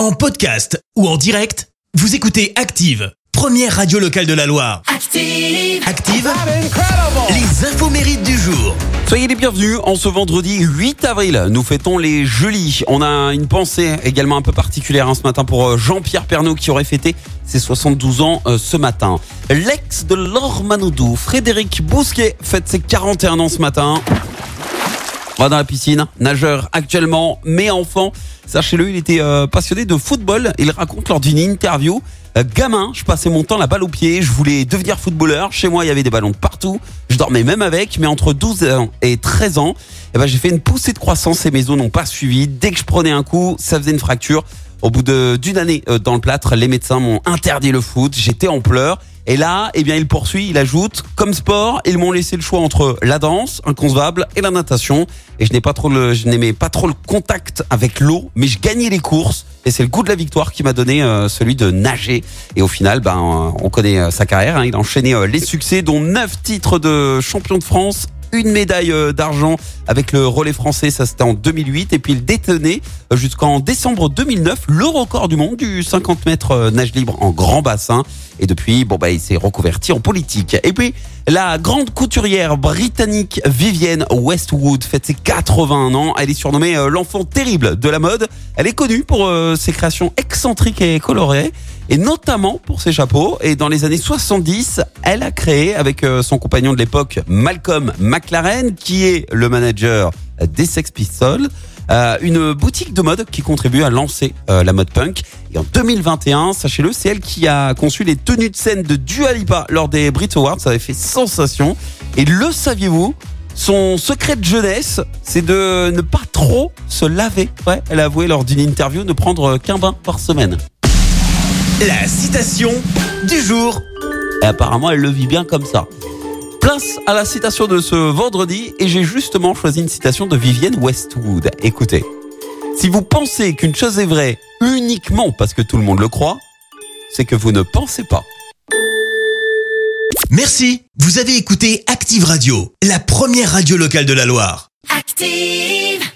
En podcast ou en direct, vous écoutez Active, première radio locale de la Loire. Active. Active, les infos mérites du jour. Soyez les bienvenus en ce vendredi 8 avril. Nous fêtons les jeudis. On a une pensée également un peu particulière hein, ce matin pour euh, Jean-Pierre Pernaud qui aurait fêté ses 72 ans euh, ce matin. L'ex de Laure Manodou, Frédéric Bousquet, fête ses 41 ans ce matin. Va dans la piscine, nageur actuellement, mais enfant. Sachez-le, il était euh, passionné de football. Il raconte lors d'une interview euh, Gamin, je passais mon temps la balle au pied, je voulais devenir footballeur. Chez moi, il y avait des ballons partout. Je dormais même avec, mais entre 12 ans et 13 ans, eh ben, j'ai fait une poussée de croissance et mes os n'ont pas suivi. Dès que je prenais un coup, ça faisait une fracture. Au bout d'une année euh, dans le plâtre, les médecins m'ont interdit le foot. J'étais en pleurs. Et là, eh bien, il poursuit, il ajoute, comme sport, ils m'ont laissé le choix entre la danse, inconcevable, et la natation. Et je n'ai pas trop le, je n'aimais pas trop le contact avec l'eau, mais je gagnais les courses. Et c'est le goût de la victoire qui m'a donné euh, celui de nager. Et au final, ben, euh, on connaît euh, sa carrière. hein. Il a enchaîné euh, les succès, dont neuf titres de champion de France, une médaille euh, d'argent avec le relais français, ça c'était en 2008, et puis il détenait euh, jusqu'en décembre 2009 le record du monde du 50 mètres euh, nage libre en grand bassin. Et depuis, bon bah il s'est reconverti en politique. Et puis la grande couturière britannique Vivienne Westwood fête ses 81 ans. Elle est surnommée euh, l'enfant terrible de la mode. Elle est connue pour euh, ses créations excentriques et colorées et notamment pour ses chapeaux. Et dans les années 70, elle a créé avec euh, son compagnon de l'époque, Malcolm McLaren, qui est le manager des Sex Pistols, une boutique de mode qui contribue à lancer la mode punk. Et en 2021, sachez-le, c'est elle qui a conçu les tenues de scène de Dua Lipa lors des Brit Awards. Ça avait fait sensation. Et le saviez-vous? Son secret de jeunesse, c'est de ne pas trop se laver. Ouais, elle a avoué lors d'une interview ne prendre qu'un bain par semaine. La citation du jour. Et apparemment, elle le vit bien comme ça. Place à la citation de ce vendredi et j'ai justement choisi une citation de Vivienne Westwood. Écoutez, si vous pensez qu'une chose est vraie uniquement parce que tout le monde le croit, c'est que vous ne pensez pas. Merci. Vous avez écouté Active Radio, la première radio locale de la Loire. Active.